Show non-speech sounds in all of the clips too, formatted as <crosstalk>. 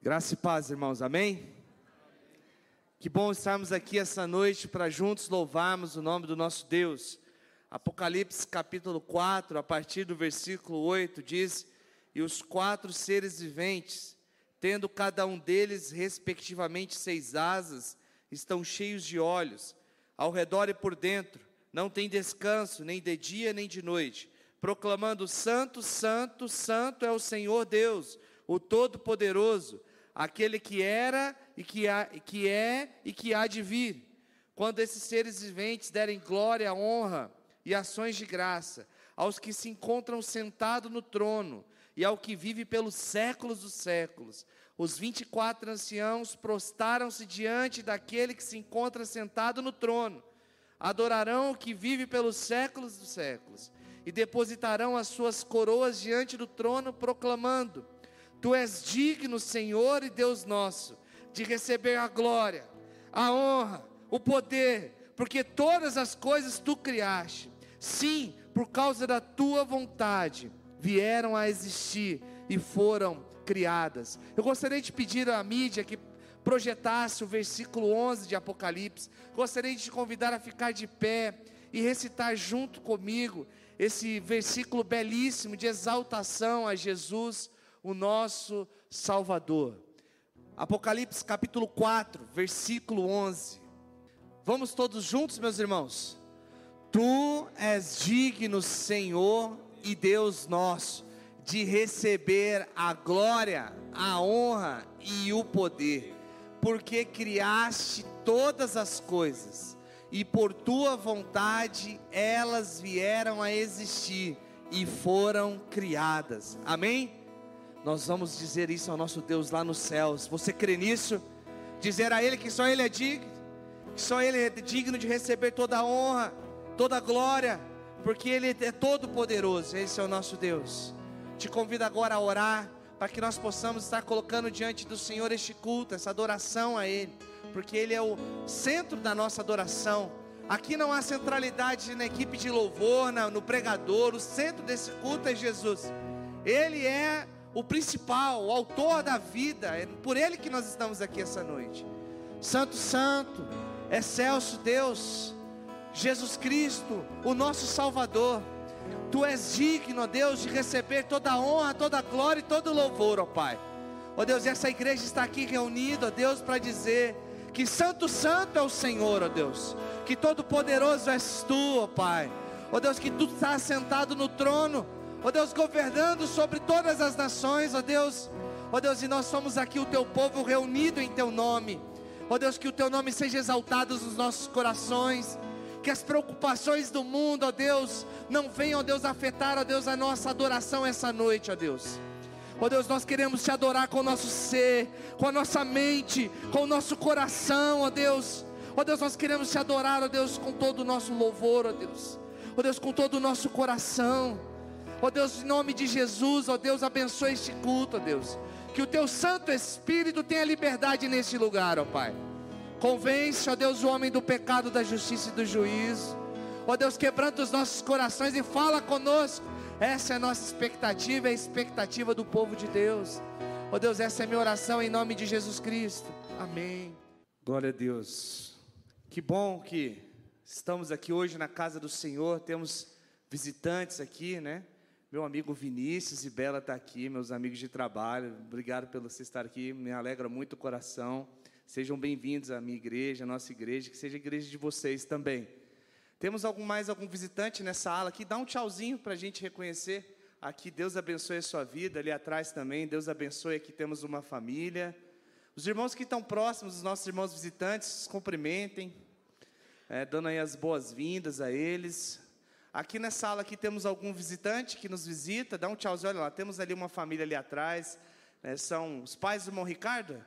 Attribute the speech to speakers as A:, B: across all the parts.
A: Graça e paz, irmãos, amém? Que bom estarmos aqui essa noite para juntos louvarmos o nome do nosso Deus. Apocalipse capítulo 4, a partir do versículo 8, diz: E os quatro seres viventes, tendo cada um deles respectivamente seis asas, estão cheios de olhos, ao redor e por dentro, não tem descanso, nem de dia nem de noite, proclamando: Santo, Santo, Santo é o Senhor Deus, o Todo-Poderoso, aquele que era e que, há, que é e que há de vir. Quando esses seres viventes derem glória, honra e ações de graça aos que se encontram sentados no trono e ao que vive pelos séculos dos séculos, os 24 anciãos prostaram-se diante daquele que se encontra sentado no trono, adorarão o que vive pelos séculos dos séculos e depositarão as suas coroas diante do trono, proclamando: Tu és digno, Senhor e Deus nosso, de receber a glória, a honra, o poder, porque todas as coisas tu criaste. Sim, por causa da tua vontade, vieram a existir e foram criadas. Eu gostaria de pedir à mídia que projetasse o versículo 11 de Apocalipse. Gostaria de te convidar a ficar de pé e recitar junto comigo esse versículo belíssimo de exaltação a Jesus o nosso Salvador. Apocalipse capítulo 4, versículo 11. Vamos todos juntos, meus irmãos? Tu és digno, Senhor e Deus nosso, de receber a glória, a honra e o poder, porque criaste todas as coisas, e por tua vontade elas vieram a existir e foram criadas. Amém? Nós vamos dizer isso ao nosso Deus lá nos céus. Você crê nisso? Dizer a Ele que só Ele é digno, que só Ele é digno de receber toda a honra, toda a glória, porque Ele é todo poderoso. Esse é o nosso Deus. Te convido agora a orar para que nós possamos estar colocando diante do Senhor este culto, essa adoração a Ele, porque Ele é o centro da nossa adoração. Aqui não há centralidade na equipe de louvor, no pregador, o centro desse culto é Jesus. Ele é o principal, o autor da vida, é por ele que nós estamos aqui essa noite. Santo, Santo, excelso Deus, Jesus Cristo, o nosso Salvador. Tu és digno, ó Deus, de receber toda a honra, toda a glória e todo o louvor, ó Pai. Ó Deus, essa igreja está aqui reunida, ó Deus, para dizer que Santo, Santo é o Senhor, ó Deus, que todo poderoso és tu, ó Pai. Ó Deus, que tu estás sentado no trono ó Deus, governando sobre todas as nações, ó Deus, ó Deus, e nós somos aqui o teu povo reunido em teu nome, ó Deus, que o teu nome seja exaltado nos nossos corações, que as preocupações do mundo, ó Deus, não venham, ó Deus, afetar, ó Deus, a nossa adoração essa noite, ó Deus. Ó Deus, nós queremos te adorar com o nosso ser, com a nossa mente, com o nosso coração, ó Deus. Ó Deus, nós queremos te adorar, ó Deus, com todo o nosso louvor, ó Deus. Ó Deus, com todo o nosso coração. Ó Deus, em nome de Jesus, ó Deus, abençoe este culto, ó Deus. Que o teu Santo Espírito tenha liberdade neste lugar, ó Pai. Convence, ó Deus, o homem do pecado, da justiça e do juízo. Ó Deus, quebranta os nossos corações e fala conosco. Essa é a nossa expectativa, é a expectativa do povo de Deus. Ó Deus, essa é a minha oração em nome de Jesus Cristo. Amém. Glória a Deus. Que bom que estamos aqui hoje na casa do Senhor. Temos visitantes aqui, né? Meu amigo Vinícius e Bela está aqui, meus amigos de trabalho. Obrigado pelo você estar aqui, me alegra muito o coração. Sejam bem-vindos à minha igreja, à nossa igreja, que seja a igreja de vocês também. Temos algum mais algum visitante nessa ala aqui? Dá um tchauzinho para a gente reconhecer. Aqui, Deus abençoe a sua vida. Ali atrás também, Deus abençoe. Aqui temos uma família. Os irmãos que estão próximos, os nossos irmãos visitantes, cumprimentem, é, dando aí as boas-vindas a eles. Aqui nessa sala aqui temos algum visitante que nos visita, dá um tchauzinho, olha lá, temos ali uma família ali atrás, né, são os pais do irmão Ricardo?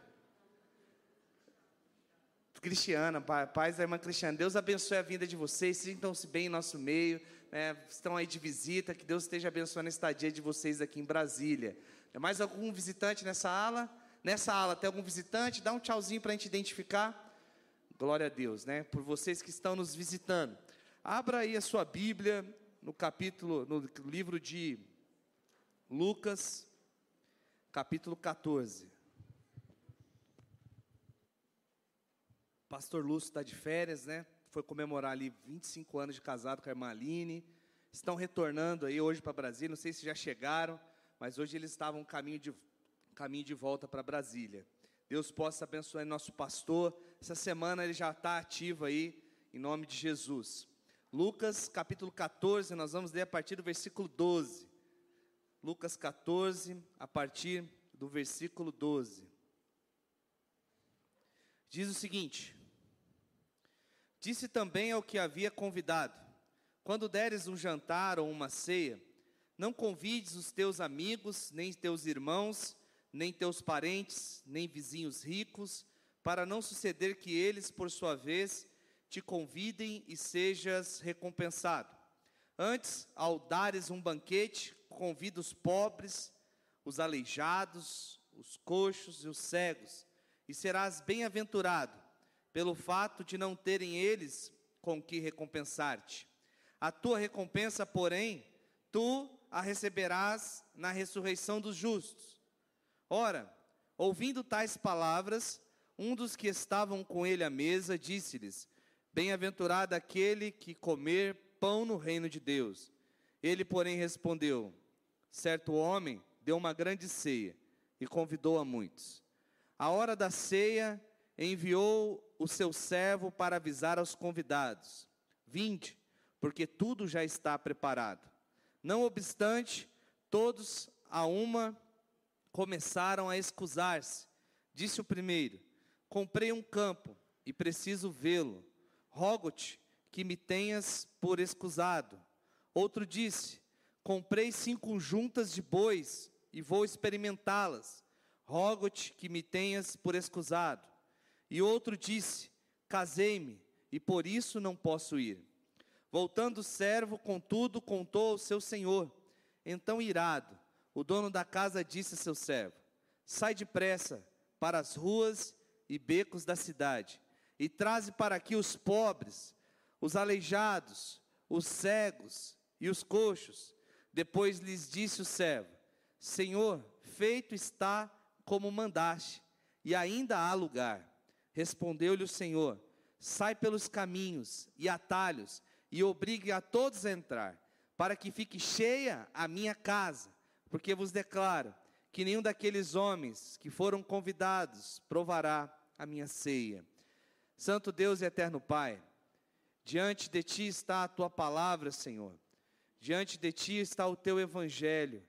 A: Cristiana, pais da irmã Cristiana, Deus abençoe a vinda de vocês, sintam-se bem em nosso meio, né, estão aí de visita, que Deus esteja abençoando a estadia de vocês aqui em Brasília. Mais algum visitante nessa ala? Nessa ala tem algum visitante? Dá um tchauzinho para a gente identificar. Glória a Deus, né? Por vocês que estão nos visitando. Abra aí a sua Bíblia no capítulo, no livro de Lucas, capítulo 14. Pastor Lúcio está de férias, né? Foi comemorar ali 25 anos de casado com a irmã Aline. Estão retornando aí hoje para Brasília. Não sei se já chegaram, mas hoje eles estavam caminho de, caminho de volta para Brasília. Deus possa abençoar nosso pastor. Essa semana ele já está ativo aí, em nome de Jesus. Lucas capítulo 14, nós vamos ler a partir do versículo 12. Lucas 14, a partir do versículo 12. Diz o seguinte: Disse também ao que havia convidado: Quando deres um jantar ou uma ceia, não convides os teus amigos, nem teus irmãos, nem teus parentes, nem vizinhos ricos, para não suceder que eles, por sua vez, te convidem e sejas recompensado. Antes, ao dares um banquete, convida os pobres, os aleijados, os coxos e os cegos, e serás bem-aventurado pelo fato de não terem eles com que recompensar-te. A tua recompensa, porém, tu a receberás na ressurreição dos justos. Ora, ouvindo tais palavras, um dos que estavam com ele à mesa disse-lhes: Bem-aventurado aquele que comer pão no reino de Deus. Ele, porém, respondeu: Certo homem deu uma grande ceia e convidou a muitos. A hora da ceia, enviou o seu servo para avisar aos convidados: Vinde, porque tudo já está preparado. Não obstante, todos a uma começaram a escusar-se. Disse o primeiro: Comprei um campo e preciso vê-lo. Rogo-te que me tenhas por escusado. Outro disse: Comprei cinco juntas de bois e vou experimentá-las. Rogo-te que me tenhas por escusado. E outro disse: Casei-me, e por isso não posso ir. Voltando o servo, contudo, contou ao seu senhor. Então, irado, o dono da casa disse a seu servo: Sai depressa para as ruas e becos da cidade, e traze para aqui os pobres, os aleijados, os cegos e os coxos. Depois lhes disse o servo: Senhor, feito está como mandaste, e ainda há lugar. Respondeu-lhe o Senhor: Sai pelos caminhos e atalhos, e obrigue a todos a entrar, para que fique cheia a minha casa, porque vos declaro que nenhum daqueles homens que foram convidados provará a minha ceia. Santo Deus e eterno Pai, diante de ti está a tua palavra, Senhor. Diante de ti está o teu evangelho.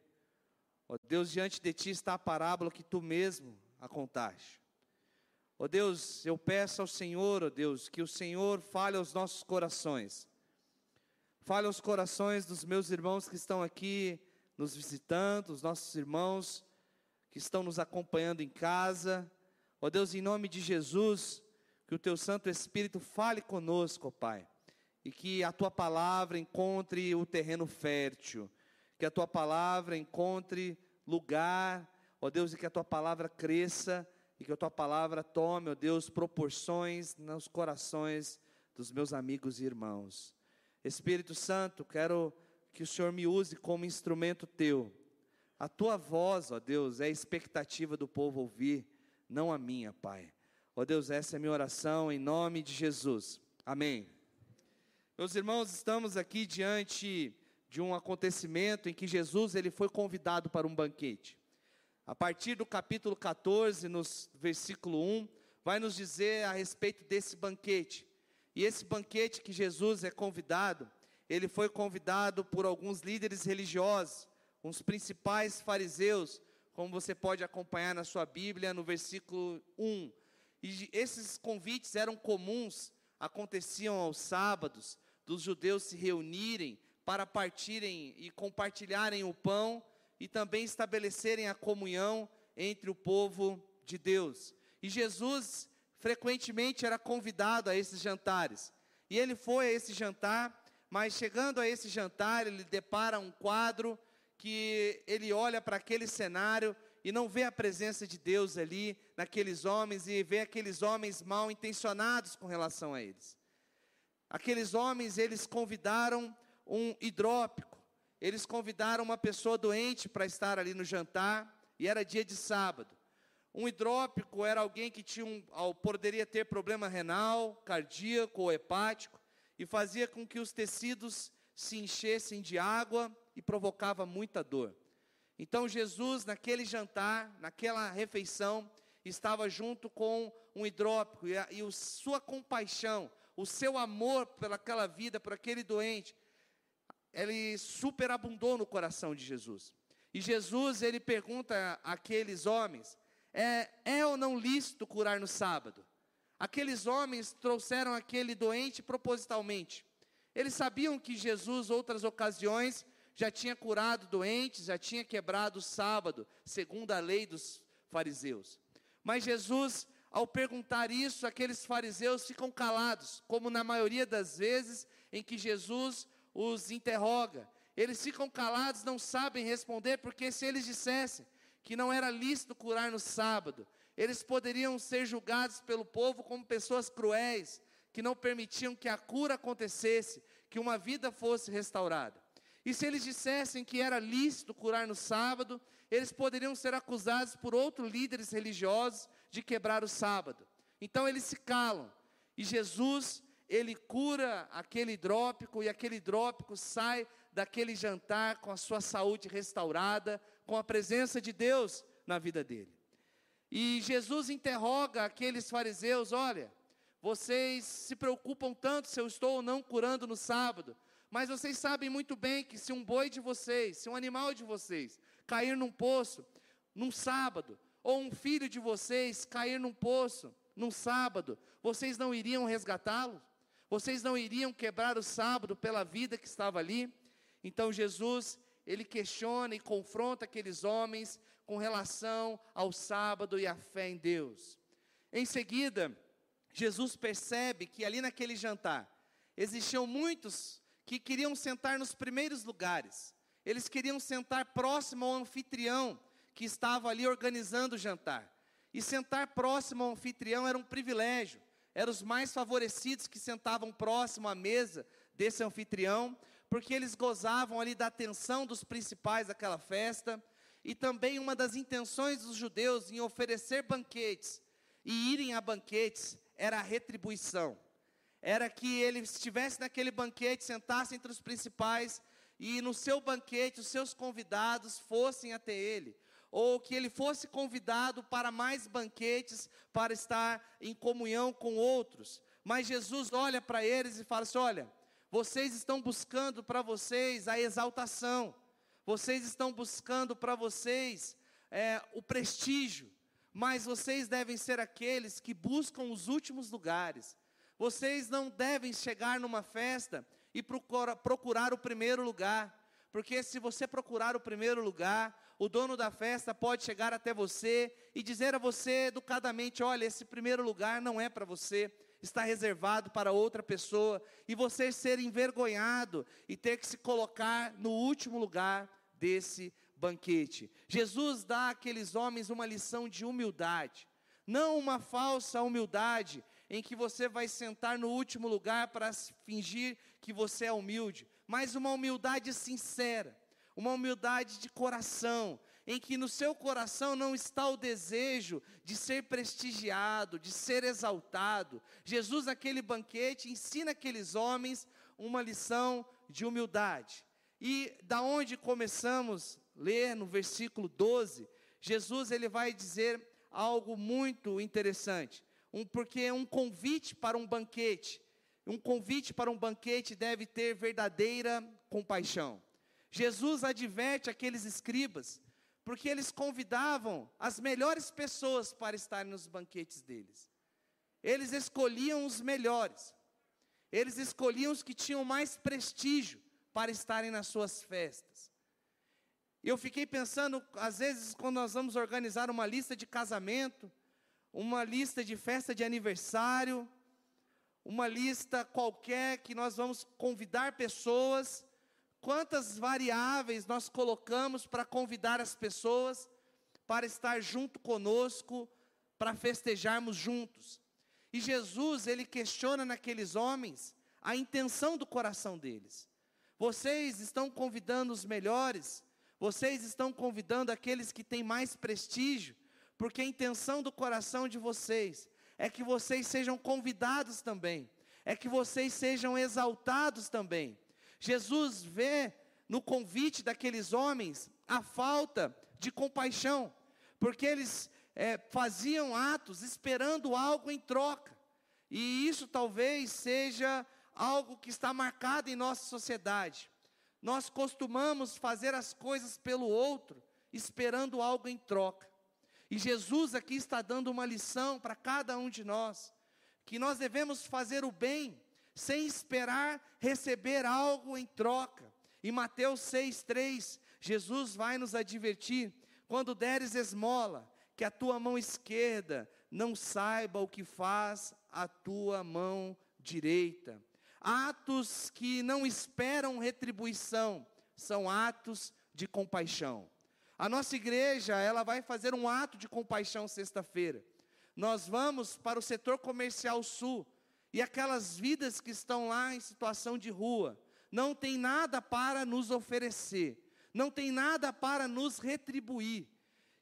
A: Ó Deus, diante de ti está a parábola que tu mesmo a contaste. Ó Deus, eu peço ao Senhor, ó Deus, que o Senhor fale aos nossos corações. Fale aos corações dos meus irmãos que estão aqui nos visitando, os nossos irmãos que estão nos acompanhando em casa. Ó Deus, em nome de Jesus, que o teu Santo Espírito fale conosco, ó Pai, e que a tua palavra encontre o terreno fértil, que a tua palavra encontre lugar, ó Deus, e que a tua palavra cresça e que a tua palavra tome, ó Deus, proporções nos corações dos meus amigos e irmãos. Espírito Santo, quero que o Senhor me use como instrumento teu. A tua voz, ó Deus, é a expectativa do povo ouvir, não a minha, Pai. Ó Deus, essa é minha oração em nome de Jesus. Amém. Meus irmãos, estamos aqui diante de um acontecimento em que Jesus ele foi convidado para um banquete. A partir do capítulo 14, no versículo 1, vai nos dizer a respeito desse banquete. E esse banquete que Jesus é convidado, ele foi convidado por alguns líderes religiosos, uns principais fariseus, como você pode acompanhar na sua Bíblia, no versículo 1. E esses convites eram comuns, aconteciam aos sábados, dos judeus se reunirem para partirem e compartilharem o pão e também estabelecerem a comunhão entre o povo de Deus. E Jesus frequentemente era convidado a esses jantares. E ele foi a esse jantar, mas chegando a esse jantar, ele depara um quadro que ele olha para aquele cenário e não vê a presença de Deus ali naqueles homens e vê aqueles homens mal intencionados com relação a eles. Aqueles homens, eles convidaram um hidrópico, eles convidaram uma pessoa doente para estar ali no jantar, e era dia de sábado. Um hidrópico era alguém que tinha um, poderia ter problema renal, cardíaco ou hepático e fazia com que os tecidos se enchessem de água e provocava muita dor. Então Jesus, naquele jantar, naquela refeição, estava junto com um hidrópico e, a, e o, sua compaixão, o seu amor pelaquela vida, por aquele doente, ele superabundou no coração de Jesus. E Jesus, ele pergunta àqueles homens: é, é ou não lícito curar no sábado? Aqueles homens trouxeram aquele doente propositalmente. Eles sabiam que Jesus, outras ocasiões, já tinha curado doentes, já tinha quebrado o sábado, segundo a lei dos fariseus. Mas Jesus, ao perguntar isso, aqueles fariseus ficam calados, como na maioria das vezes em que Jesus os interroga. Eles ficam calados, não sabem responder, porque se eles dissessem que não era lícito curar no sábado, eles poderiam ser julgados pelo povo como pessoas cruéis, que não permitiam que a cura acontecesse, que uma vida fosse restaurada. E se eles dissessem que era lícito curar no sábado, eles poderiam ser acusados por outros líderes religiosos de quebrar o sábado. Então eles se calam. E Jesus, ele cura aquele hidrópico e aquele hidrópico sai daquele jantar com a sua saúde restaurada, com a presença de Deus na vida dele. E Jesus interroga aqueles fariseus: olha, vocês se preocupam tanto se eu estou ou não curando no sábado, mas vocês sabem muito bem que se um boi de vocês, se um animal de vocês cair num poço num sábado, ou um filho de vocês cair num poço num sábado, vocês não iriam resgatá-lo? Vocês não iriam quebrar o sábado pela vida que estava ali? Então Jesus, ele questiona e confronta aqueles homens com relação ao sábado e à fé em Deus. Em seguida, Jesus percebe que ali naquele jantar existiam muitos que queriam sentar nos primeiros lugares. Eles queriam sentar próximo ao anfitrião que estava ali organizando o jantar. E sentar próximo ao anfitrião era um privilégio. Eram os mais favorecidos que sentavam próximo à mesa desse anfitrião, porque eles gozavam ali da atenção dos principais daquela festa. E também uma das intenções dos judeus em oferecer banquetes e irem a banquetes era a retribuição era que ele estivesse naquele banquete, sentasse entre os principais, e no seu banquete os seus convidados fossem até ele, ou que ele fosse convidado para mais banquetes, para estar em comunhão com outros. Mas Jesus olha para eles e fala assim: olha, vocês estão buscando para vocês a exaltação, vocês estão buscando para vocês é, o prestígio, mas vocês devem ser aqueles que buscam os últimos lugares vocês não devem chegar numa festa e procura, procurar o primeiro lugar, porque se você procurar o primeiro lugar, o dono da festa pode chegar até você e dizer a você educadamente: olha, esse primeiro lugar não é para você, está reservado para outra pessoa, e você ser envergonhado e ter que se colocar no último lugar desse banquete. Jesus dá àqueles homens uma lição de humildade, não uma falsa humildade, em que você vai sentar no último lugar para fingir que você é humilde, mas uma humildade sincera, uma humildade de coração, em que no seu coração não está o desejo de ser prestigiado, de ser exaltado. Jesus, naquele banquete, ensina aqueles homens uma lição de humildade. E da onde começamos ler no versículo 12, Jesus ele vai dizer algo muito interessante um, porque um convite para um banquete. Um convite para um banquete deve ter verdadeira compaixão. Jesus adverte aqueles escribas, porque eles convidavam as melhores pessoas para estarem nos banquetes deles. Eles escolhiam os melhores. Eles escolhiam os que tinham mais prestígio para estarem nas suas festas. Eu fiquei pensando, às vezes, quando nós vamos organizar uma lista de casamento, uma lista de festa de aniversário, uma lista qualquer que nós vamos convidar pessoas. Quantas variáveis nós colocamos para convidar as pessoas para estar junto conosco, para festejarmos juntos? E Jesus, ele questiona naqueles homens a intenção do coração deles. Vocês estão convidando os melhores, vocês estão convidando aqueles que têm mais prestígio, porque a intenção do coração de vocês é que vocês sejam convidados também, é que vocês sejam exaltados também. Jesus vê no convite daqueles homens a falta de compaixão, porque eles é, faziam atos esperando algo em troca, e isso talvez seja algo que está marcado em nossa sociedade. Nós costumamos fazer as coisas pelo outro, esperando algo em troca. E Jesus aqui está dando uma lição para cada um de nós, que nós devemos fazer o bem sem esperar receber algo em troca. Em Mateus 6:3, Jesus vai nos advertir: quando deres esmola, que a tua mão esquerda não saiba o que faz a tua mão direita. Atos que não esperam retribuição são atos de compaixão. A nossa igreja, ela vai fazer um ato de compaixão sexta-feira. Nós vamos para o setor comercial sul e aquelas vidas que estão lá em situação de rua, não tem nada para nos oferecer, não tem nada para nos retribuir.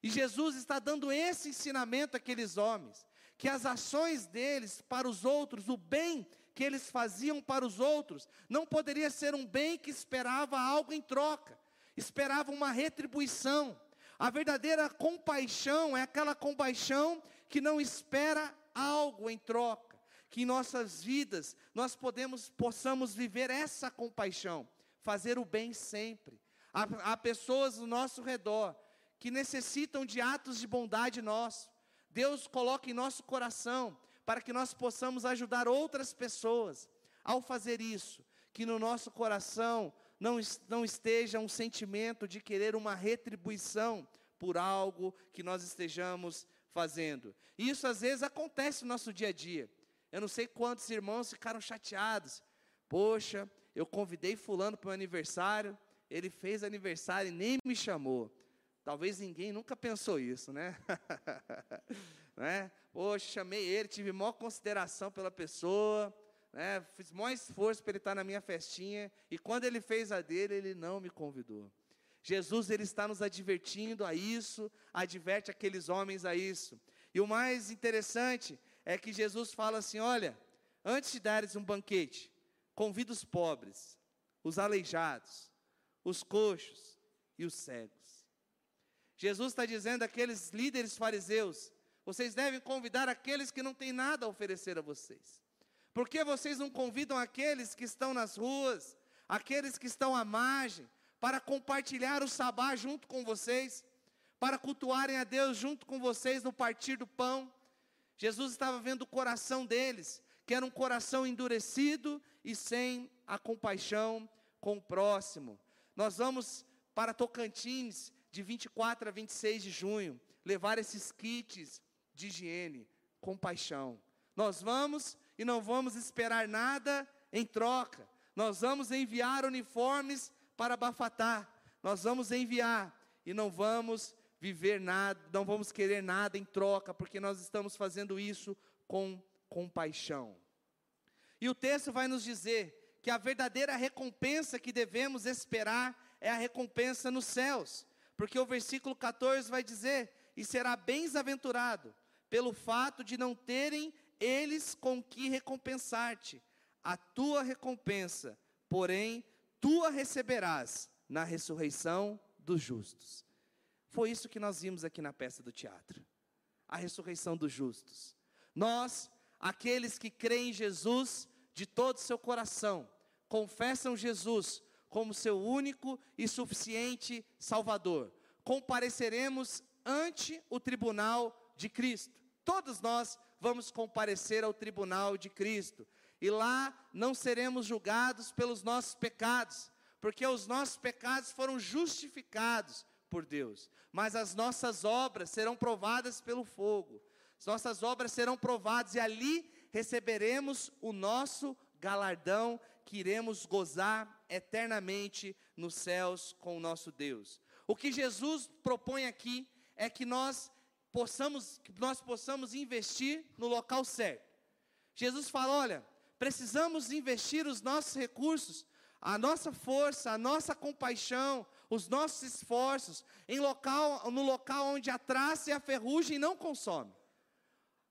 A: E Jesus está dando esse ensinamento àqueles homens, que as ações deles para os outros, o bem que eles faziam para os outros, não poderia ser um bem que esperava algo em troca esperava uma retribuição. A verdadeira compaixão é aquela compaixão que não espera algo em troca. Que em nossas vidas nós podemos, possamos viver essa compaixão, fazer o bem sempre. Há, há pessoas no nosso redor que necessitam de atos de bondade nosso. Deus coloca em nosso coração para que nós possamos ajudar outras pessoas. Ao fazer isso, que no nosso coração não, não esteja um sentimento de querer uma retribuição por algo que nós estejamos fazendo. Isso às vezes acontece no nosso dia a dia. Eu não sei quantos irmãos ficaram chateados. Poxa, eu convidei fulano para o aniversário, ele fez aniversário e nem me chamou. Talvez ninguém nunca pensou isso, né? <laughs> né? Poxa, chamei ele, tive maior consideração pela pessoa, né, fiz mais esforço para ele estar na minha festinha, e quando ele fez a dele, ele não me convidou. Jesus ele está nos advertindo a isso, adverte aqueles homens a isso. E o mais interessante é que Jesus fala assim: olha, antes de dares um banquete, convida os pobres, os aleijados, os coxos e os cegos. Jesus está dizendo àqueles líderes fariseus: vocês devem convidar aqueles que não têm nada a oferecer a vocês. Por que vocês não convidam aqueles que estão nas ruas, aqueles que estão à margem, para compartilhar o sabá junto com vocês, para cultuarem a Deus junto com vocês no partir do pão? Jesus estava vendo o coração deles, que era um coração endurecido e sem a compaixão com o próximo. Nós vamos para Tocantins de 24 a 26 de junho, levar esses kits de higiene, compaixão. Nós vamos e não vamos esperar nada em troca. Nós vamos enviar uniformes para Bafatá. Nós vamos enviar e não vamos viver nada, não vamos querer nada em troca, porque nós estamos fazendo isso com compaixão. E o texto vai nos dizer que a verdadeira recompensa que devemos esperar é a recompensa nos céus, porque o versículo 14 vai dizer: E será bem-aventurado pelo fato de não terem eles com que recompensar-te. A tua recompensa, porém, tua receberás na ressurreição dos justos. Foi isso que nós vimos aqui na peça do teatro. A ressurreição dos justos. Nós, aqueles que creem em Jesus de todo o seu coração, confessam Jesus como seu único e suficiente Salvador, compareceremos ante o tribunal de Cristo. Todos nós vamos comparecer ao tribunal de Cristo. E lá não seremos julgados pelos nossos pecados, porque os nossos pecados foram justificados por Deus, mas as nossas obras serão provadas pelo fogo. As nossas obras serão provadas e ali receberemos o nosso galardão que iremos gozar eternamente nos céus com o nosso Deus. O que Jesus propõe aqui é que nós possamos, que nós possamos investir no local certo. Jesus fala: olha, precisamos investir os nossos recursos, a nossa força, a nossa compaixão, os nossos esforços em local, no local onde a traça e a ferrugem não consomem.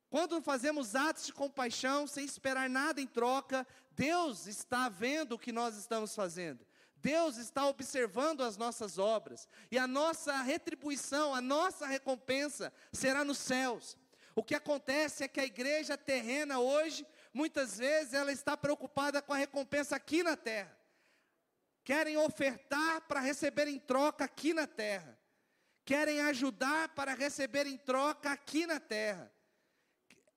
A: Quando fazemos atos de compaixão sem esperar nada em troca, Deus está vendo o que nós estamos fazendo. Deus está observando as nossas obras, e a nossa retribuição, a nossa recompensa será nos céus. O que acontece é que a igreja terrena hoje, muitas vezes, ela está preocupada com a recompensa aqui na terra. Querem ofertar para receber em troca aqui na terra. Querem ajudar para receber em troca aqui na terra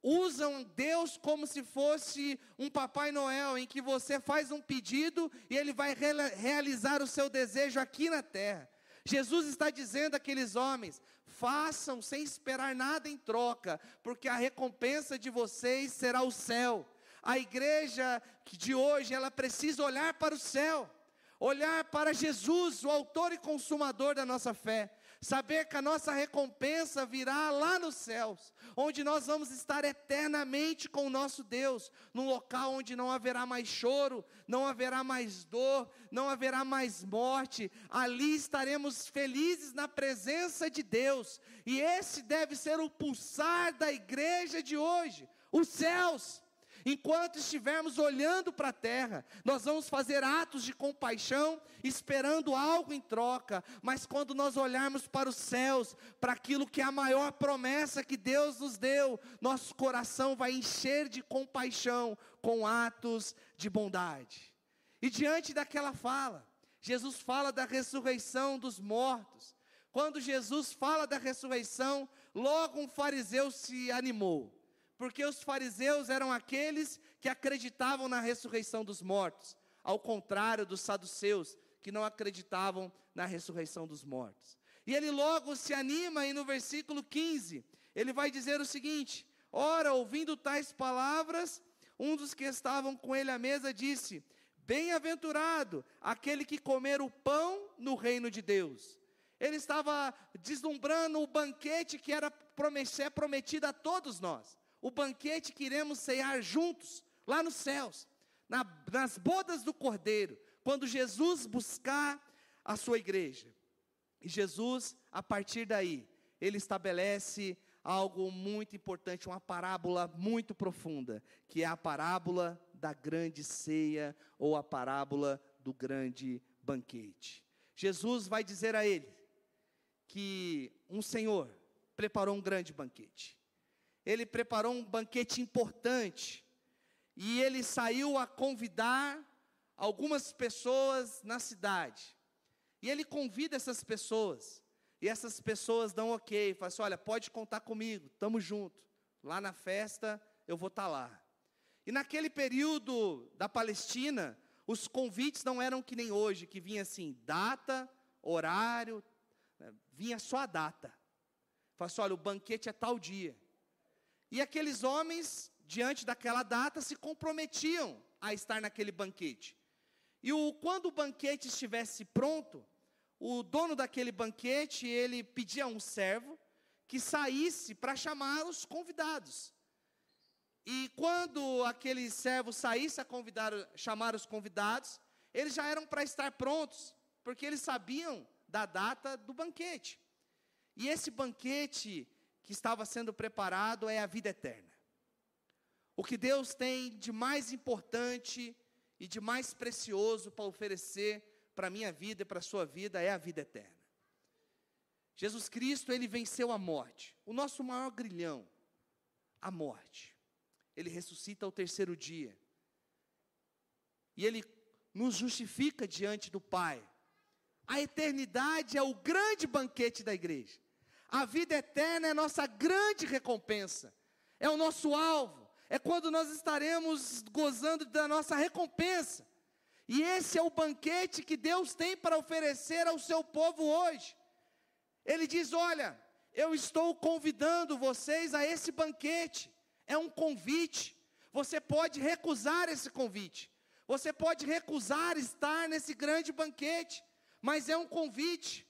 A: usam Deus como se fosse um Papai Noel, em que você faz um pedido e ele vai realizar o seu desejo aqui na terra. Jesus está dizendo àqueles homens: façam sem esperar nada em troca, porque a recompensa de vocês será o céu. A igreja de hoje, ela precisa olhar para o céu, olhar para Jesus, o autor e consumador da nossa fé saber que a nossa recompensa virá lá nos céus, onde nós vamos estar eternamente com o nosso Deus, num local onde não haverá mais choro, não haverá mais dor, não haverá mais morte, ali estaremos felizes na presença de Deus, e esse deve ser o pulsar da igreja de hoje, os céus. Enquanto estivermos olhando para a terra, nós vamos fazer atos de compaixão, esperando algo em troca, mas quando nós olharmos para os céus, para aquilo que é a maior promessa que Deus nos deu, nosso coração vai encher de compaixão com atos de bondade. E diante daquela fala, Jesus fala da ressurreição dos mortos. Quando Jesus fala da ressurreição, logo um fariseu se animou porque os fariseus eram aqueles que acreditavam na ressurreição dos mortos, ao contrário dos saduceus, que não acreditavam na ressurreição dos mortos. E ele logo se anima e no versículo 15, ele vai dizer o seguinte: Ora, ouvindo tais palavras, um dos que estavam com ele à mesa disse: Bem-aventurado aquele que comer o pão no reino de Deus. Ele estava deslumbrando o banquete que era prometido a todos nós o banquete que iremos cear juntos, lá nos céus, na, nas bodas do Cordeiro, quando Jesus buscar a sua igreja. E Jesus, a partir daí, ele estabelece algo muito importante, uma parábola muito profunda, que é a parábola da grande ceia ou a parábola do grande banquete. Jesus vai dizer a ele que um senhor preparou um grande banquete ele preparou um banquete importante e ele saiu a convidar algumas pessoas na cidade. E ele convida essas pessoas. E essas pessoas dão ok, falam assim: olha, pode contar comigo, estamos juntos. Lá na festa eu vou estar tá lá. E naquele período da Palestina, os convites não eram que nem hoje, que vinha assim, data, horário, né, vinha só a data. Fala assim: olha, o banquete é tal dia. E aqueles homens, diante daquela data, se comprometiam a estar naquele banquete. E o, quando o banquete estivesse pronto, o dono daquele banquete, ele pedia a um servo que saísse para chamar os convidados. E quando aquele servo saísse a convidar, chamar os convidados, eles já eram para estar prontos, porque eles sabiam da data do banquete. E esse banquete que estava sendo preparado é a vida eterna. O que Deus tem de mais importante e de mais precioso para oferecer para a minha vida e para a sua vida é a vida eterna. Jesus Cristo, ele venceu a morte, o nosso maior grilhão, a morte. Ele ressuscita ao terceiro dia. E ele nos justifica diante do Pai. A eternidade é o grande banquete da igreja. A vida eterna é nossa grande recompensa, é o nosso alvo, é quando nós estaremos gozando da nossa recompensa. E esse é o banquete que Deus tem para oferecer ao seu povo hoje. Ele diz: Olha, eu estou convidando vocês a esse banquete, é um convite. Você pode recusar esse convite, você pode recusar estar nesse grande banquete, mas é um convite.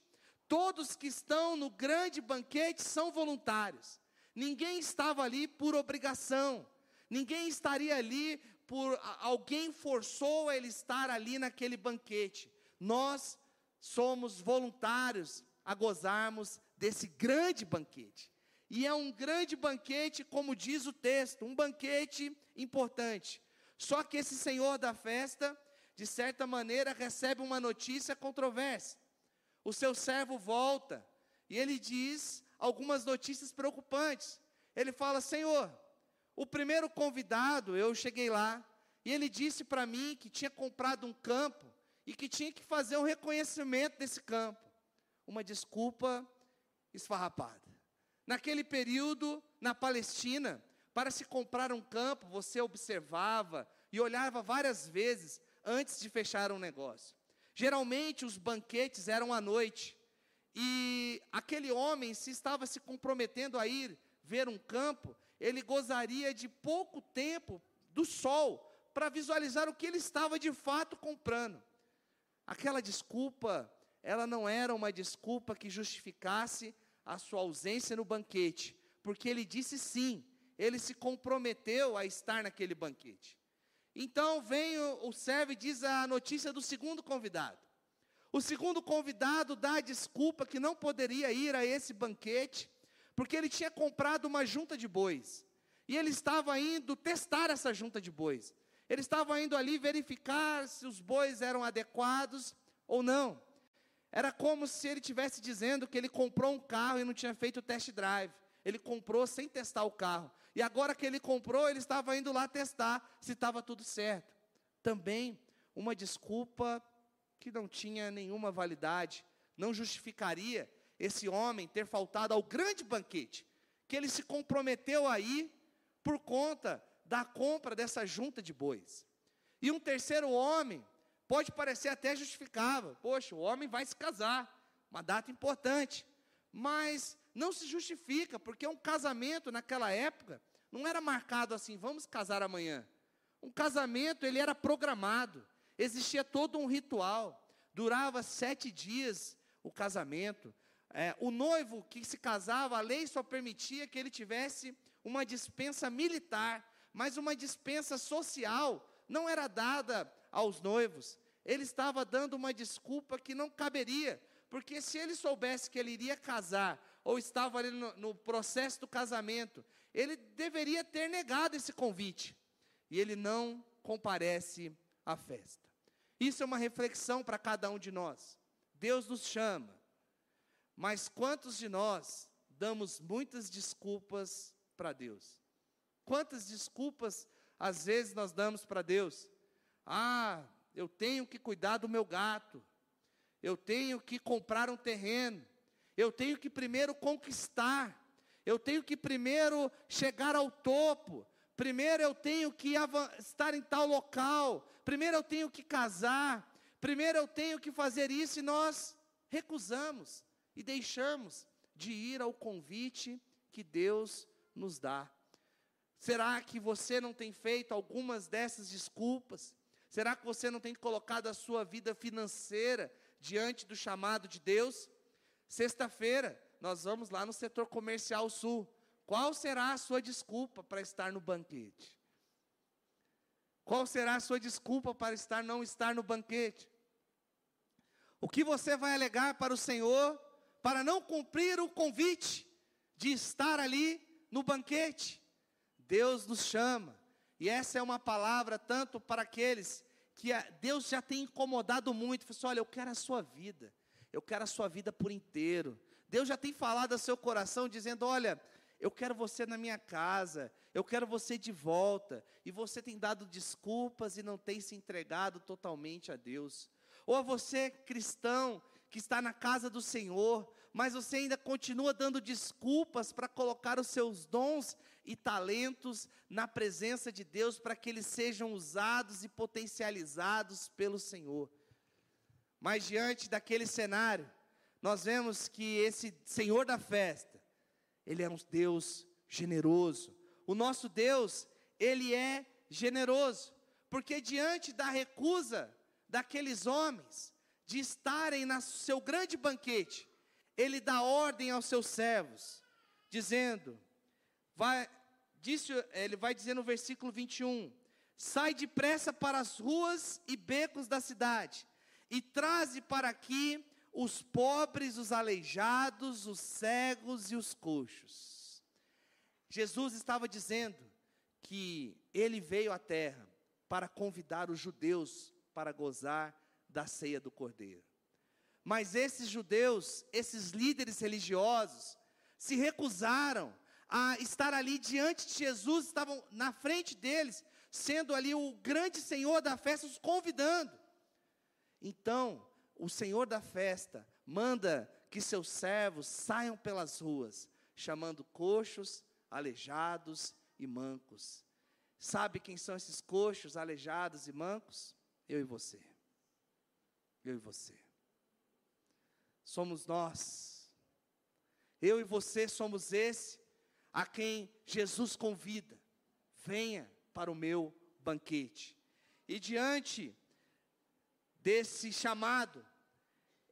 A: Todos que estão no grande banquete são voluntários. Ninguém estava ali por obrigação. Ninguém estaria ali por alguém forçou ele estar ali naquele banquete. Nós somos voluntários a gozarmos desse grande banquete. E é um grande banquete, como diz o texto, um banquete importante. Só que esse senhor da festa, de certa maneira, recebe uma notícia controversa. O seu servo volta e ele diz algumas notícias preocupantes. Ele fala: Senhor, o primeiro convidado, eu cheguei lá, e ele disse para mim que tinha comprado um campo e que tinha que fazer um reconhecimento desse campo. Uma desculpa esfarrapada. Naquele período, na Palestina, para se comprar um campo, você observava e olhava várias vezes antes de fechar um negócio. Geralmente os banquetes eram à noite. E aquele homem, se estava se comprometendo a ir ver um campo, ele gozaria de pouco tempo do sol para visualizar o que ele estava de fato comprando. Aquela desculpa, ela não era uma desculpa que justificasse a sua ausência no banquete, porque ele disse sim, ele se comprometeu a estar naquele banquete. Então vem o, o servo e diz a notícia do segundo convidado. O segundo convidado dá a desculpa que não poderia ir a esse banquete, porque ele tinha comprado uma junta de bois. E ele estava indo testar essa junta de bois. Ele estava indo ali verificar se os bois eram adequados ou não. Era como se ele tivesse dizendo que ele comprou um carro e não tinha feito o test drive. Ele comprou sem testar o carro. E agora que ele comprou, ele estava indo lá testar se estava tudo certo. Também uma desculpa que não tinha nenhuma validade, não justificaria esse homem ter faltado ao grande banquete, que ele se comprometeu aí por conta da compra dessa junta de bois. E um terceiro homem Pode parecer até justificável. Poxa, o homem vai se casar, uma data importante. Mas não se justifica, porque um casamento naquela época não era marcado assim, vamos casar amanhã. Um casamento, ele era programado, existia todo um ritual, durava sete dias o casamento. É, o noivo que se casava, a lei só permitia que ele tivesse uma dispensa militar, mas uma dispensa social não era dada aos noivos ele estava dando uma desculpa que não caberia, porque se ele soubesse que ele iria casar, ou estava ali no, no processo do casamento, ele deveria ter negado esse convite, e ele não comparece à festa. Isso é uma reflexão para cada um de nós. Deus nos chama, mas quantos de nós damos muitas desculpas para Deus? Quantas desculpas às vezes nós damos para Deus? Ah, eu tenho que cuidar do meu gato, eu tenho que comprar um terreno, eu tenho que primeiro conquistar, eu tenho que primeiro chegar ao topo, primeiro eu tenho que estar em tal local, primeiro eu tenho que casar, primeiro eu tenho que fazer isso e nós recusamos e deixamos de ir ao convite que Deus nos dá. Será que você não tem feito algumas dessas desculpas? Será que você não tem colocado a sua vida financeira diante do chamado de Deus? Sexta-feira, nós vamos lá no setor comercial sul. Qual será a sua desculpa para estar no banquete? Qual será a sua desculpa para estar não estar no banquete? O que você vai alegar para o Senhor para não cumprir o convite de estar ali no banquete? Deus nos chama e essa é uma palavra tanto para aqueles que Deus já tem incomodado muito. Falou assim, olha, eu quero a sua vida. Eu quero a sua vida por inteiro. Deus já tem falado ao seu coração, dizendo: Olha, eu quero você na minha casa, eu quero você de volta. E você tem dado desculpas e não tem se entregado totalmente a Deus. Ou a você, cristão, que está na casa do Senhor, mas você ainda continua dando desculpas para colocar os seus dons e talentos na presença de Deus para que eles sejam usados e potencializados pelo Senhor. Mas diante daquele cenário, nós vemos que esse Senhor da festa, ele é um Deus generoso. O nosso Deus, ele é generoso, porque diante da recusa daqueles homens de estarem no seu grande banquete, ele dá ordem aos seus servos, dizendo: vai, disse, ele vai dizer no versículo 21, sai depressa para as ruas e becos da cidade, e traze para aqui os pobres, os aleijados, os cegos e os coxos. Jesus estava dizendo que ele veio à terra para convidar os judeus para gozar da ceia do Cordeiro. Mas esses judeus, esses líderes religiosos, se recusaram a estar ali diante de Jesus, estavam na frente deles, sendo ali o grande Senhor da festa, os convidando. Então, o Senhor da festa manda que seus servos saiam pelas ruas, chamando coxos, aleijados e mancos. Sabe quem são esses coxos, aleijados e mancos? Eu e você. Eu e você. Somos nós. Eu e você somos esse a quem Jesus convida. Venha para o meu banquete. E diante desse chamado,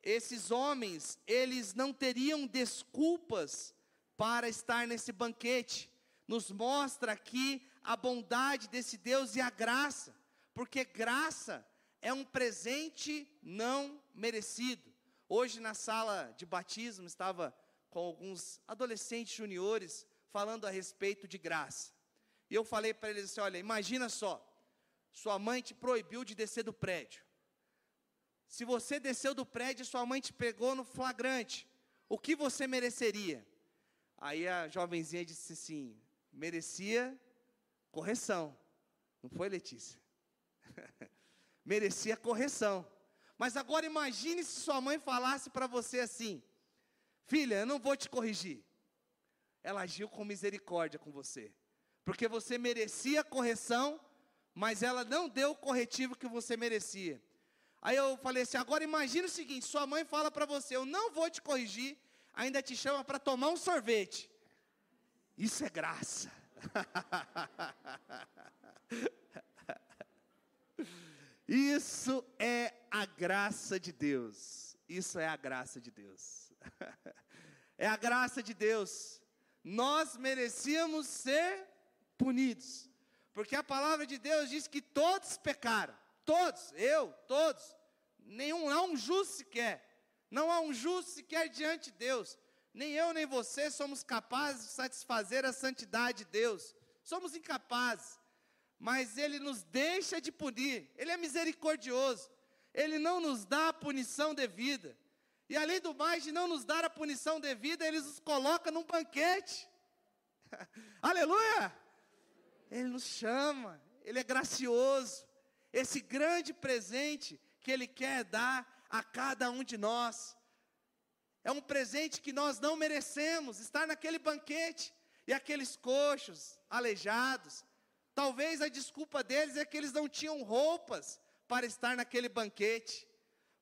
A: esses homens, eles não teriam desculpas para estar nesse banquete. Nos mostra aqui a bondade desse Deus e a graça, porque graça é um presente não merecido. Hoje na sala de batismo estava com alguns adolescentes juniores falando a respeito de graça. E eu falei para eles assim: olha, imagina só, sua mãe te proibiu de descer do prédio. Se você desceu do prédio, sua mãe te pegou no flagrante, o que você mereceria? Aí a jovenzinha disse assim: merecia correção. Não foi, Letícia? <laughs> merecia correção. Mas agora imagine se sua mãe falasse para você assim: Filha, eu não vou te corrigir. Ela agiu com misericórdia com você, porque você merecia correção, mas ela não deu o corretivo que você merecia. Aí eu falei assim: agora imagine o seguinte: sua mãe fala para você, eu não vou te corrigir, ainda te chama para tomar um sorvete. Isso é graça. <laughs> Isso é a graça de Deus. Isso é a graça de Deus. <laughs> É a graça de Deus. Nós merecíamos ser punidos, porque a palavra de Deus diz que todos pecaram. Todos, eu, todos. Nenhum, não um justo sequer. Não há um justo sequer diante de Deus. Nem eu, nem você somos capazes de satisfazer a santidade de Deus. Somos incapazes. Mas Ele nos deixa de punir. Ele é misericordioso. Ele não nos dá a punição devida. E além do mais de não nos dar a punição devida, Ele nos coloca num banquete. <laughs> Aleluia! Ele nos chama, Ele é gracioso esse grande presente que Ele quer dar a cada um de nós. É um presente que nós não merecemos, estar naquele banquete e aqueles coxos, aleijados. Talvez a desculpa deles é que eles não tinham roupas para estar naquele banquete.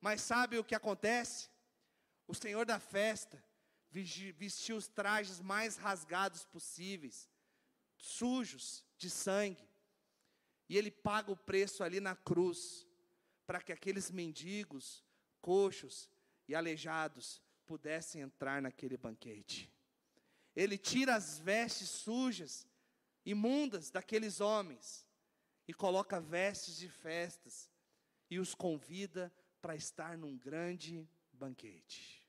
A: Mas sabe o que acontece? O Senhor da festa vestiu os trajes mais rasgados possíveis, sujos de sangue. E ele paga o preço ali na cruz, para que aqueles mendigos, coxos e aleijados pudessem entrar naquele banquete. Ele tira as vestes sujas, imundas daqueles homens e coloca vestes de festas e os convida para estar num grande banquete.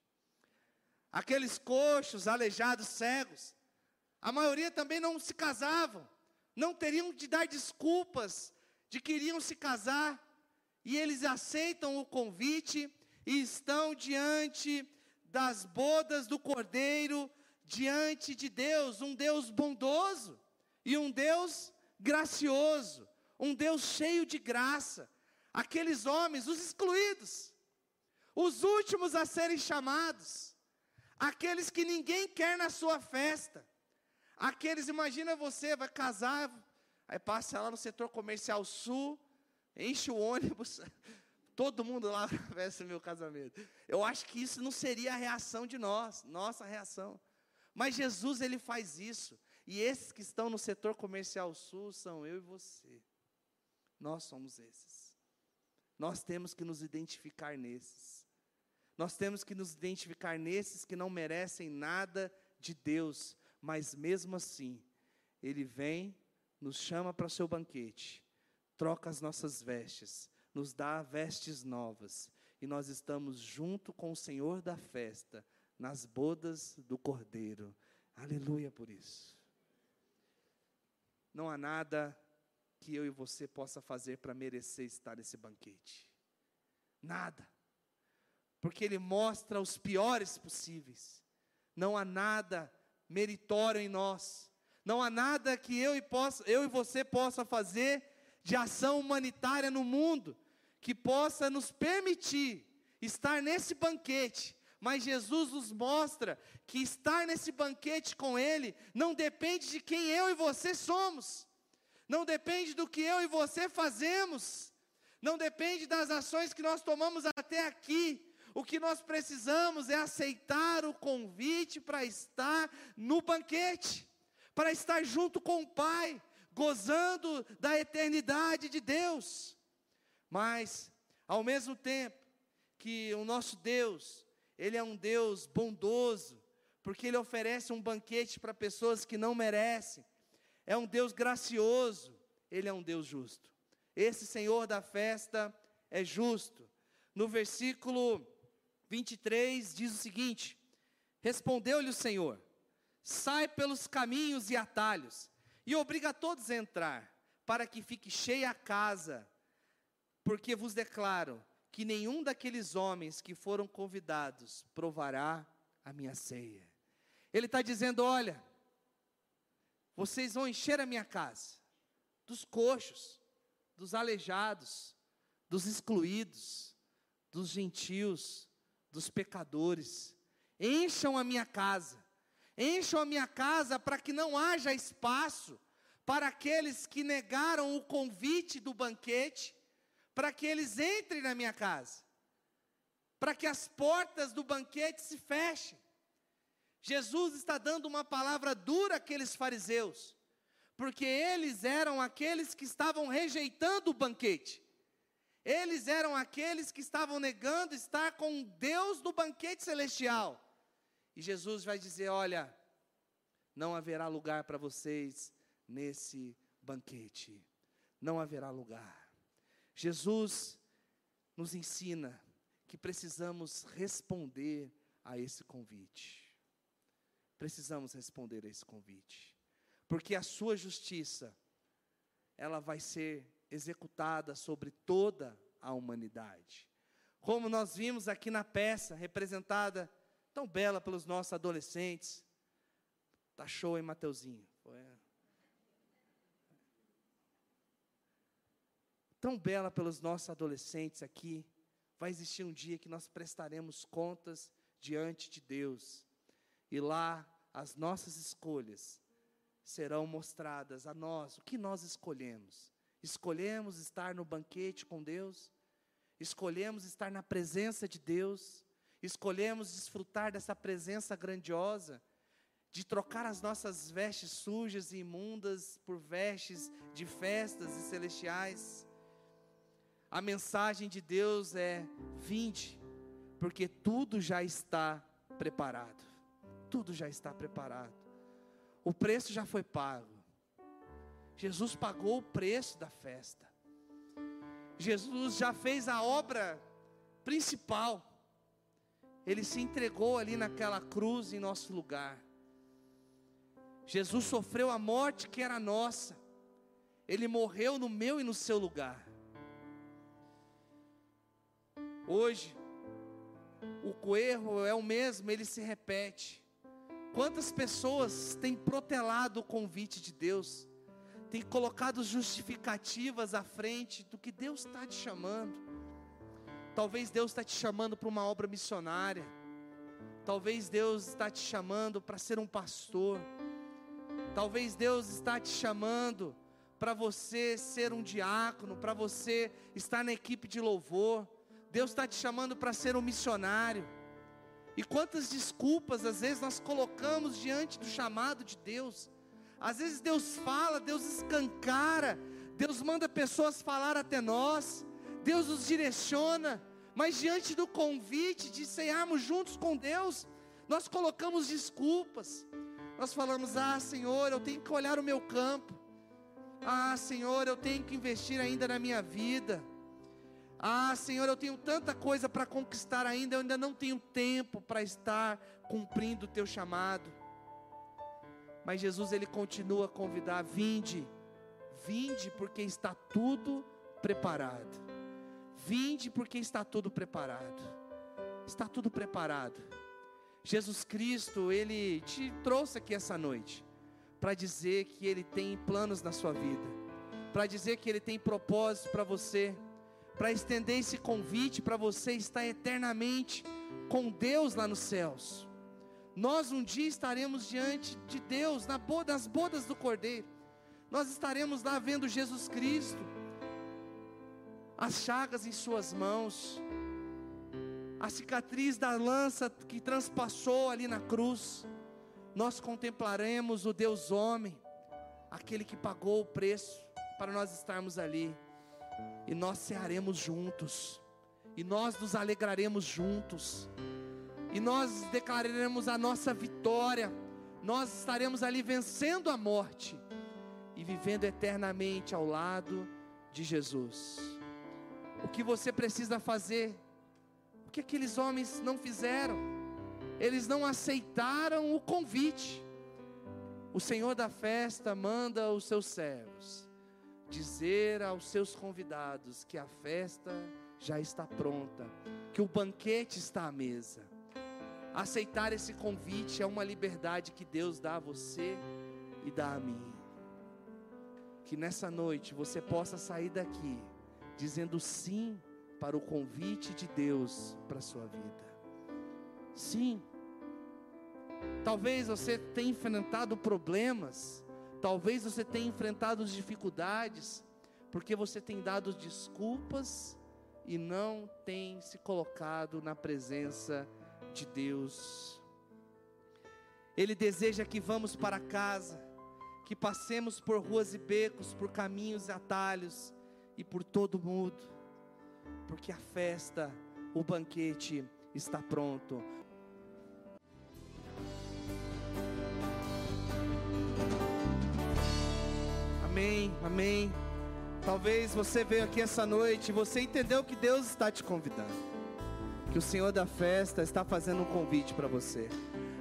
A: Aqueles coxos, aleijados, cegos, a maioria também não se casavam não teriam de dar desculpas de que iriam se casar, e eles aceitam o convite e estão diante das bodas do Cordeiro, diante de Deus, um Deus bondoso e um Deus gracioso, um Deus cheio de graça. Aqueles homens, os excluídos, os últimos a serem chamados, aqueles que ninguém quer na sua festa, Aqueles, imagina você, vai casar, aí passa lá no setor comercial sul, enche o ônibus, <laughs> todo mundo lá para meu casamento. Eu acho que isso não seria a reação de nós, nossa reação. Mas Jesus, ele faz isso. E esses que estão no setor comercial sul são eu e você. Nós somos esses. Nós temos que nos identificar nesses. Nós temos que nos identificar nesses que não merecem nada de Deus, mas mesmo assim, Ele vem, nos chama para o seu banquete, troca as nossas vestes, nos dá vestes novas e nós estamos junto com o Senhor da festa, nas bodas do Cordeiro. Aleluia por isso. Não há nada que eu e você possa fazer para merecer estar nesse banquete. Nada. Porque ele mostra os piores possíveis. Não há nada meritório em nós. Não há nada que eu e, possa, eu e você possa fazer de ação humanitária no mundo que possa nos permitir estar nesse banquete. Mas Jesus nos mostra que estar nesse banquete com Ele não depende de quem eu e você somos, não depende do que eu e você fazemos, não depende das ações que nós tomamos até aqui. O que nós precisamos é aceitar o convite para estar no banquete, para estar junto com o Pai, gozando da eternidade de Deus. Mas, ao mesmo tempo que o nosso Deus, Ele é um Deus bondoso, porque Ele oferece um banquete para pessoas que não merecem, é um Deus gracioso, Ele é um Deus justo. Esse Senhor da festa é justo. No versículo 23 diz o seguinte: Respondeu-lhe o Senhor: Sai pelos caminhos e atalhos, e obriga todos a entrar, para que fique cheia a casa porque vos declaro que nenhum daqueles homens que foram convidados provará a minha ceia. Ele está dizendo: olha, vocês vão encher a minha casa dos coxos, dos aleijados, dos excluídos, dos gentios, dos pecadores. Encham a minha casa, encham a minha casa para que não haja espaço para aqueles que negaram o convite do banquete para que eles entrem na minha casa, para que as portas do banquete se fechem. Jesus está dando uma palavra dura àqueles fariseus, porque eles eram aqueles que estavam rejeitando o banquete. Eles eram aqueles que estavam negando estar com Deus no banquete celestial. E Jesus vai dizer: Olha, não haverá lugar para vocês nesse banquete. Não haverá lugar. Jesus nos ensina que precisamos responder a esse convite. Precisamos responder a esse convite. Porque a sua justiça, ela vai ser executada sobre toda a humanidade. Como nós vimos aqui na peça, representada tão bela pelos nossos adolescentes. Tá show, hein, Mateuzinho? Foi, tão bela pelos nossos adolescentes aqui, vai existir um dia que nós prestaremos contas diante de Deus. E lá as nossas escolhas serão mostradas a nós, o que nós escolhemos. Escolhemos estar no banquete com Deus, escolhemos estar na presença de Deus, escolhemos desfrutar dessa presença grandiosa, de trocar as nossas vestes sujas e imundas por vestes de festas e celestiais. A mensagem de Deus é: vinde, porque tudo já está preparado. Tudo já está preparado. O preço já foi pago. Jesus pagou o preço da festa. Jesus já fez a obra principal. Ele se entregou ali naquela cruz em nosso lugar. Jesus sofreu a morte que era nossa. Ele morreu no meu e no seu lugar. Hoje, o erro é o mesmo, ele se repete. Quantas pessoas têm protelado o convite de Deus, têm colocado justificativas à frente do que Deus está te chamando. Talvez Deus está te chamando para uma obra missionária, talvez Deus está te chamando para ser um pastor, talvez Deus está te chamando para você ser um diácono, para você estar na equipe de louvor. Deus está te chamando para ser um missionário. E quantas desculpas às vezes nós colocamos diante do chamado de Deus. Às vezes Deus fala, Deus escancara, Deus manda pessoas falar até nós, Deus nos direciona, mas diante do convite de cearmos juntos com Deus, nós colocamos desculpas. Nós falamos: "Ah, Senhor, eu tenho que olhar o meu campo. Ah, Senhor, eu tenho que investir ainda na minha vida. Ah, Senhor, eu tenho tanta coisa para conquistar ainda, eu ainda não tenho tempo para estar cumprindo o teu chamado. Mas Jesus ele continua a convidar: vinde, vinde, porque está tudo preparado. Vinde, porque está tudo preparado. Está tudo preparado. Jesus Cristo, ele te trouxe aqui essa noite para dizer que ele tem planos na sua vida, para dizer que ele tem propósito para você para estender esse convite para você estar eternamente com Deus lá nos céus. Nós um dia estaremos diante de Deus, na boda, nas bodas do Cordeiro. Nós estaremos lá vendo Jesus Cristo, as chagas em Suas mãos, a cicatriz da lança que transpassou ali na cruz. Nós contemplaremos o Deus homem, aquele que pagou o preço para nós estarmos ali e nós cearemos juntos, e nós nos alegraremos juntos, e nós declararemos a nossa vitória, nós estaremos ali vencendo a morte e vivendo eternamente ao lado de Jesus. O que você precisa fazer? O que aqueles homens não fizeram? Eles não aceitaram o convite. O Senhor da festa manda os seus servos dizer aos seus convidados que a festa já está pronta, que o banquete está à mesa. Aceitar esse convite é uma liberdade que Deus dá a você e dá a mim. Que nessa noite você possa sair daqui dizendo sim para o convite de Deus para a sua vida. Sim. Talvez você tenha enfrentado problemas, Talvez você tenha enfrentado dificuldades, porque você tem dado desculpas e não tem se colocado na presença de Deus. Ele deseja que vamos para casa, que passemos por ruas e becos, por caminhos e atalhos e por todo mundo, porque a festa, o banquete está pronto. Amém, amém. Talvez você veio aqui essa noite e você entendeu que Deus está te convidando. Que o Senhor da festa está fazendo um convite para você.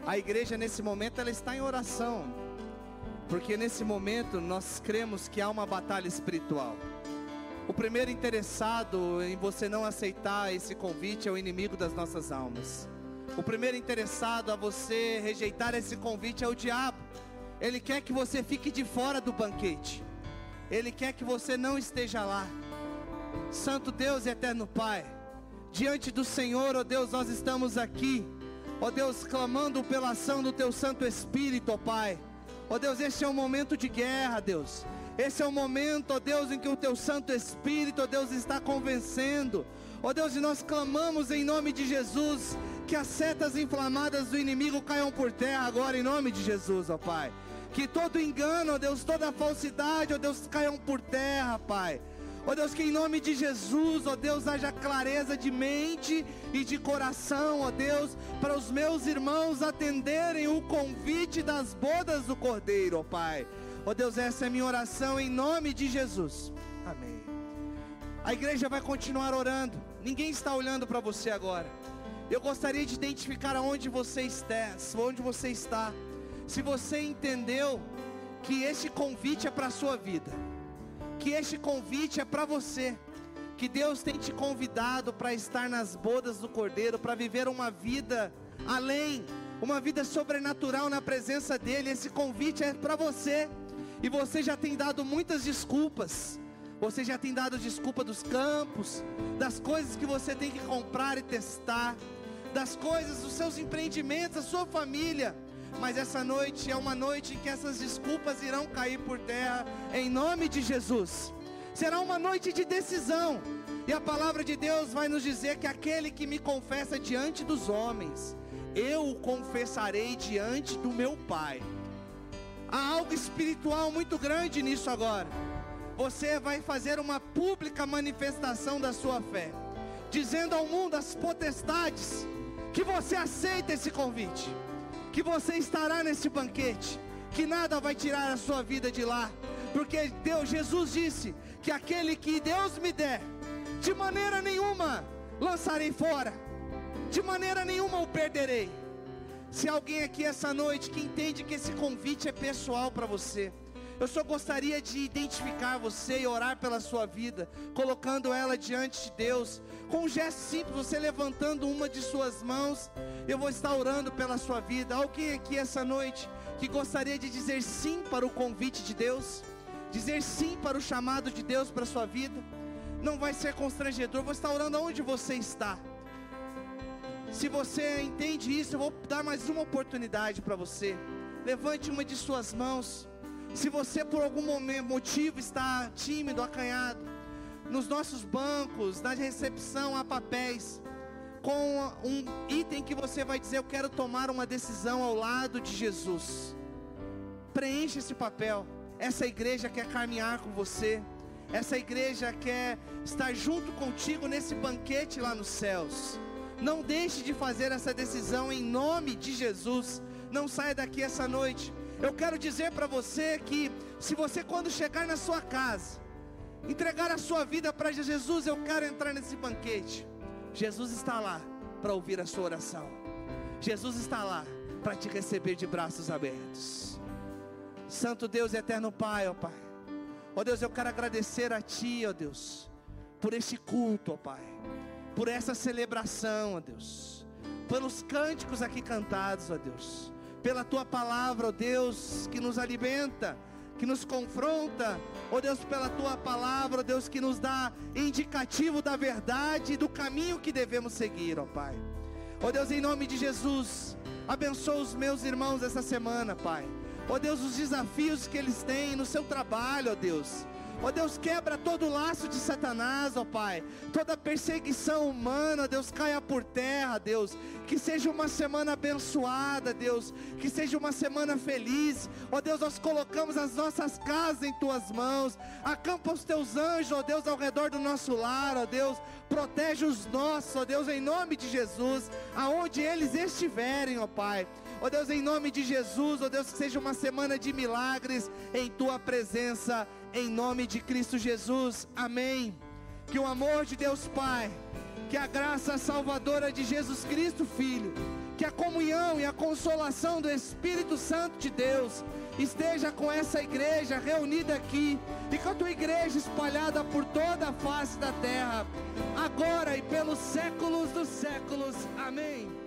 A: A igreja nesse momento ela está em oração. Porque nesse momento nós cremos que há uma batalha espiritual. O primeiro interessado em você não aceitar esse convite é o inimigo das nossas almas. O primeiro interessado a você rejeitar esse convite é o diabo. Ele quer que você fique de fora do banquete. Ele quer que você não esteja lá. Santo Deus e eterno Pai, diante do Senhor, ó Deus, nós estamos aqui, ó Deus, clamando pela ação do Teu Santo Espírito, ó Pai. Ó Deus, este é um momento de guerra, Deus. Esse é o momento, ó Deus, em que o Teu Santo Espírito, ó Deus, está convencendo. Ó Deus, e nós clamamos em nome de Jesus que as setas inflamadas do inimigo caiam por terra agora, em nome de Jesus, ó Pai. Que todo engano, ó Deus, toda falsidade, ó Deus, caiam por terra, Pai. Ó Deus, que em nome de Jesus, ó Deus, haja clareza de mente e de coração, ó Deus, para os meus irmãos atenderem o convite das bodas do Cordeiro, ó Pai. Ó Deus, essa é a minha oração em nome de Jesus. Amém. A igreja vai continuar orando. Ninguém está olhando para você agora. Eu gostaria de identificar aonde você está, onde você está se você entendeu que este convite é para a sua vida, que este convite é para você, que Deus tem te convidado para estar nas bodas do Cordeiro, para viver uma vida além, uma vida sobrenatural na presença dEle, esse convite é para você, e você já tem dado muitas desculpas. Você já tem dado desculpa dos campos, das coisas que você tem que comprar e testar, das coisas, dos seus empreendimentos, da sua família mas essa noite é uma noite em que essas desculpas irão cair por terra, em nome de Jesus. Será uma noite de decisão, e a palavra de Deus vai nos dizer que aquele que me confessa diante dos homens, eu o confessarei diante do meu Pai. Há algo espiritual muito grande nisso agora. Você vai fazer uma pública manifestação da sua fé, dizendo ao mundo as potestades que você aceita esse convite que você estará nesse banquete, que nada vai tirar a sua vida de lá, porque Deus, Jesus disse que aquele que Deus me der, de maneira nenhuma lançarei fora, de maneira nenhuma o perderei. Se alguém aqui essa noite que entende que esse convite é pessoal para você, eu só gostaria de identificar você e orar pela sua vida, colocando ela diante de Deus, com um gesto simples, você levantando uma de suas mãos, eu vou estar orando pela sua vida. Alguém aqui essa noite que gostaria de dizer sim para o convite de Deus, dizer sim para o chamado de Deus para a sua vida, não vai ser constrangedor, vou estar orando aonde você está. Se você entende isso, eu vou dar mais uma oportunidade para você. Levante uma de suas mãos. Se você por algum motivo está tímido, acanhado, nos nossos bancos, na recepção há papéis com um item que você vai dizer: Eu quero tomar uma decisão ao lado de Jesus. Preencha esse papel. Essa igreja quer caminhar com você. Essa igreja quer estar junto contigo nesse banquete lá nos céus. Não deixe de fazer essa decisão em nome de Jesus. Não saia daqui essa noite. Eu quero dizer para você que se você quando chegar na sua casa, entregar a sua vida para Jesus, eu quero entrar nesse banquete. Jesus está lá para ouvir a sua oração. Jesus está lá para te receber de braços abertos. Santo Deus eterno Pai, ó Pai. Ó Deus, eu quero agradecer a Ti, ó Deus, por este culto, ó Pai por essa celebração, ó Deus, pelos cânticos aqui cantados, ó Deus, pela tua palavra, ó Deus, que nos alimenta, que nos confronta, ó Deus, pela tua palavra, ó Deus, que nos dá indicativo da verdade e do caminho que devemos seguir, ó Pai. Ó Deus, em nome de Jesus, abençoa os meus irmãos essa semana, Pai. Ó Deus, os desafios que eles têm no seu trabalho, ó Deus. Ó Deus, quebra todo laço de Satanás, ó Pai. Toda perseguição humana, Deus, caia por terra, Deus. Que seja uma semana abençoada, Deus. Que seja uma semana feliz. Ó Deus, nós colocamos as nossas casas em tuas mãos. Acampa os teus anjos, ó Deus, ao redor do nosso lar, ó Deus. Protege os nossos, ó Deus, em nome de Jesus. Aonde eles estiverem, ó Pai. Ó Deus, em nome de Jesus, ó Deus, que seja uma semana de milagres em tua presença em nome de Cristo Jesus, amém. Que o amor de Deus Pai, que a graça salvadora de Jesus Cristo Filho, que a comunhão e a consolação do Espírito Santo de Deus esteja com essa igreja reunida aqui e com a tua igreja espalhada por toda a face da terra, agora e pelos séculos dos séculos, amém.